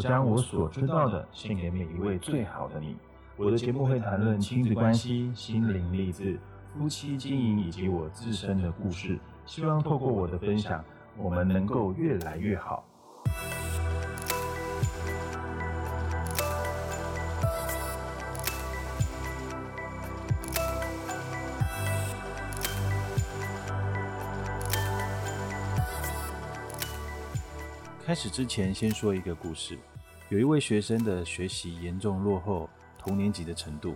将我所知道的献给每一位最好的你。我的节目会谈论亲子关系、心灵励志、夫妻经营以及我自身的故事。希望透过我的分享，我们能够越来越好。开始之前，先说一个故事。有一位学生的学习严重落后同年级的程度。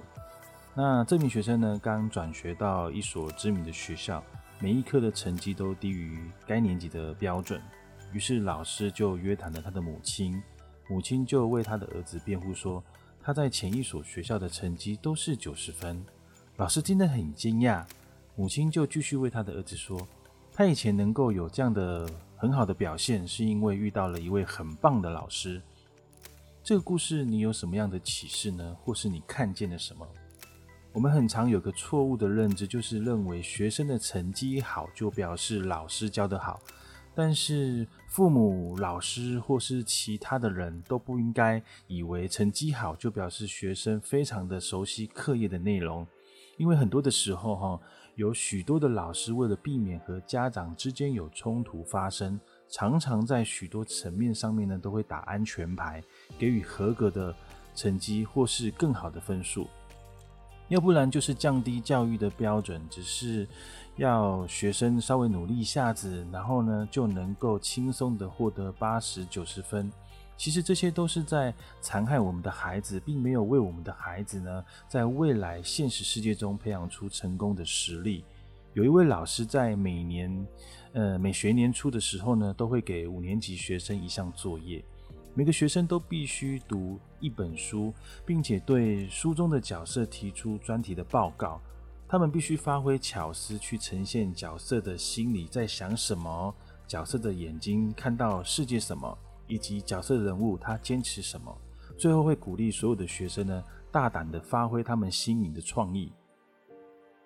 那这名学生呢，刚转学到一所知名的学校，每一科的成绩都低于该年级的标准。于是老师就约谈了他的母亲，母亲就为他的儿子辩护说，他在前一所学校的成绩都是九十分。老师听得很惊讶，母亲就继续为他的儿子说，他以前能够有这样的。很好的表现，是因为遇到了一位很棒的老师。这个故事你有什么样的启示呢？或是你看见了什么？我们很常有个错误的认知，就是认为学生的成绩好就表示老师教得好，但是父母、老师或是其他的人都不应该以为成绩好就表示学生非常的熟悉课业的内容，因为很多的时候哈。有许多的老师为了避免和家长之间有冲突发生，常常在许多层面上面呢都会打安全牌，给予合格的成绩或是更好的分数，要不然就是降低教育的标准，只是要学生稍微努力一下子，然后呢就能够轻松的获得八十九十分。其实这些都是在残害我们的孩子，并没有为我们的孩子呢，在未来现实世界中培养出成功的实力。有一位老师在每年，呃，每学年初的时候呢，都会给五年级学生一项作业，每个学生都必须读一本书，并且对书中的角色提出专题的报告。他们必须发挥巧思去呈现角色的心理在想什么，角色的眼睛看到世界什么。以及角色人物他坚持什么，最后会鼓励所有的学生呢，大胆的发挥他们新颖的创意。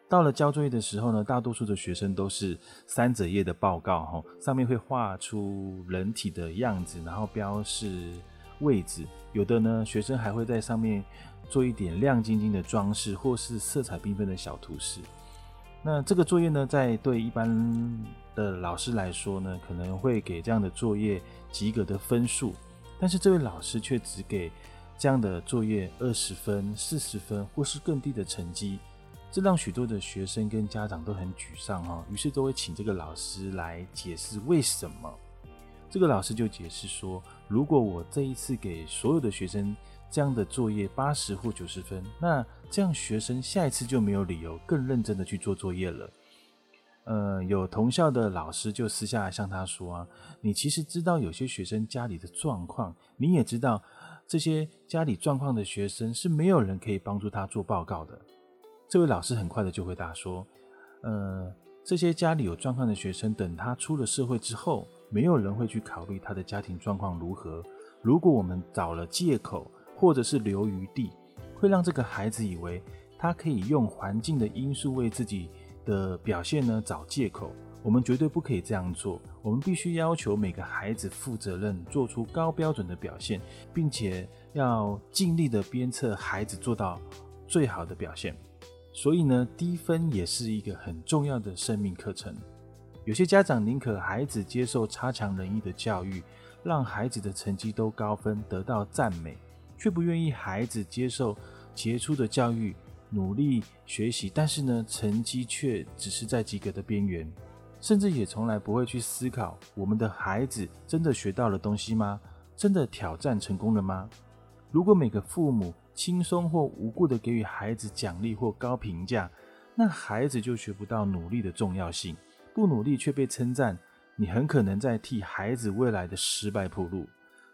到了交作业的时候呢，大多数的学生都是三折页的报告，哈，上面会画出人体的样子，然后标示位置。有的呢，学生还会在上面做一点亮晶晶的装饰，或是色彩缤纷的小图示。那这个作业呢，在对一般的老师来说呢，可能会给这样的作业及格的分数，但是这位老师却只给这样的作业二十分、四十分或是更低的成绩，这让许多的学生跟家长都很沮丧哈。于是都会请这个老师来解释为什么。这个老师就解释说，如果我这一次给所有的学生这样的作业八十或九十分，那这样学生下一次就没有理由更认真的去做作业了。呃，有同校的老师就私下向他说啊，你其实知道有些学生家里的状况，你也知道这些家里状况的学生是没有人可以帮助他做报告的。这位老师很快的就回答说，呃，这些家里有状况的学生，等他出了社会之后，没有人会去考虑他的家庭状况如何。如果我们找了借口或者是留余地，会让这个孩子以为他可以用环境的因素为自己。的表现呢？找借口，我们绝对不可以这样做。我们必须要求每个孩子负责任，做出高标准的表现，并且要尽力的鞭策孩子做到最好的表现。所以呢，低分也是一个很重要的生命课程。有些家长宁可孩子接受差强人意的教育，让孩子的成绩都高分，得到赞美，却不愿意孩子接受杰出的教育。努力学习，但是呢，成绩却只是在及格的边缘，甚至也从来不会去思考：我们的孩子真的学到了东西吗？真的挑战成功了吗？如果每个父母轻松或无故的给予孩子奖励或高评价，那孩子就学不到努力的重要性。不努力却被称赞，你很可能在替孩子未来的失败铺路。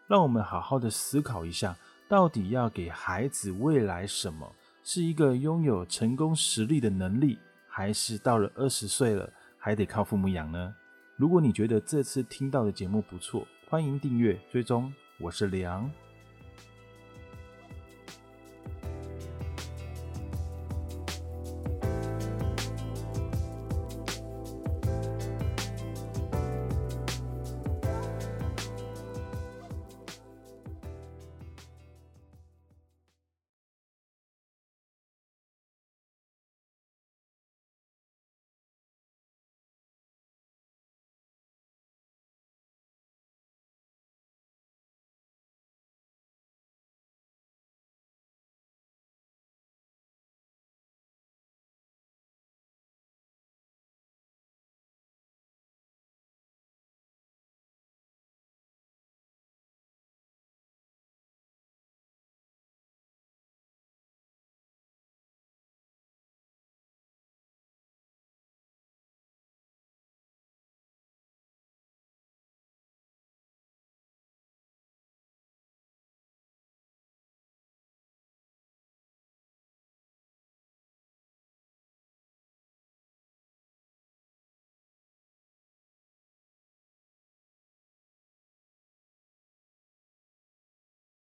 让我们好好的思考一下，到底要给孩子未来什么？是一个拥有成功实力的能力，还是到了二十岁了还得靠父母养呢？如果你觉得这次听到的节目不错，欢迎订阅追踪。我是梁。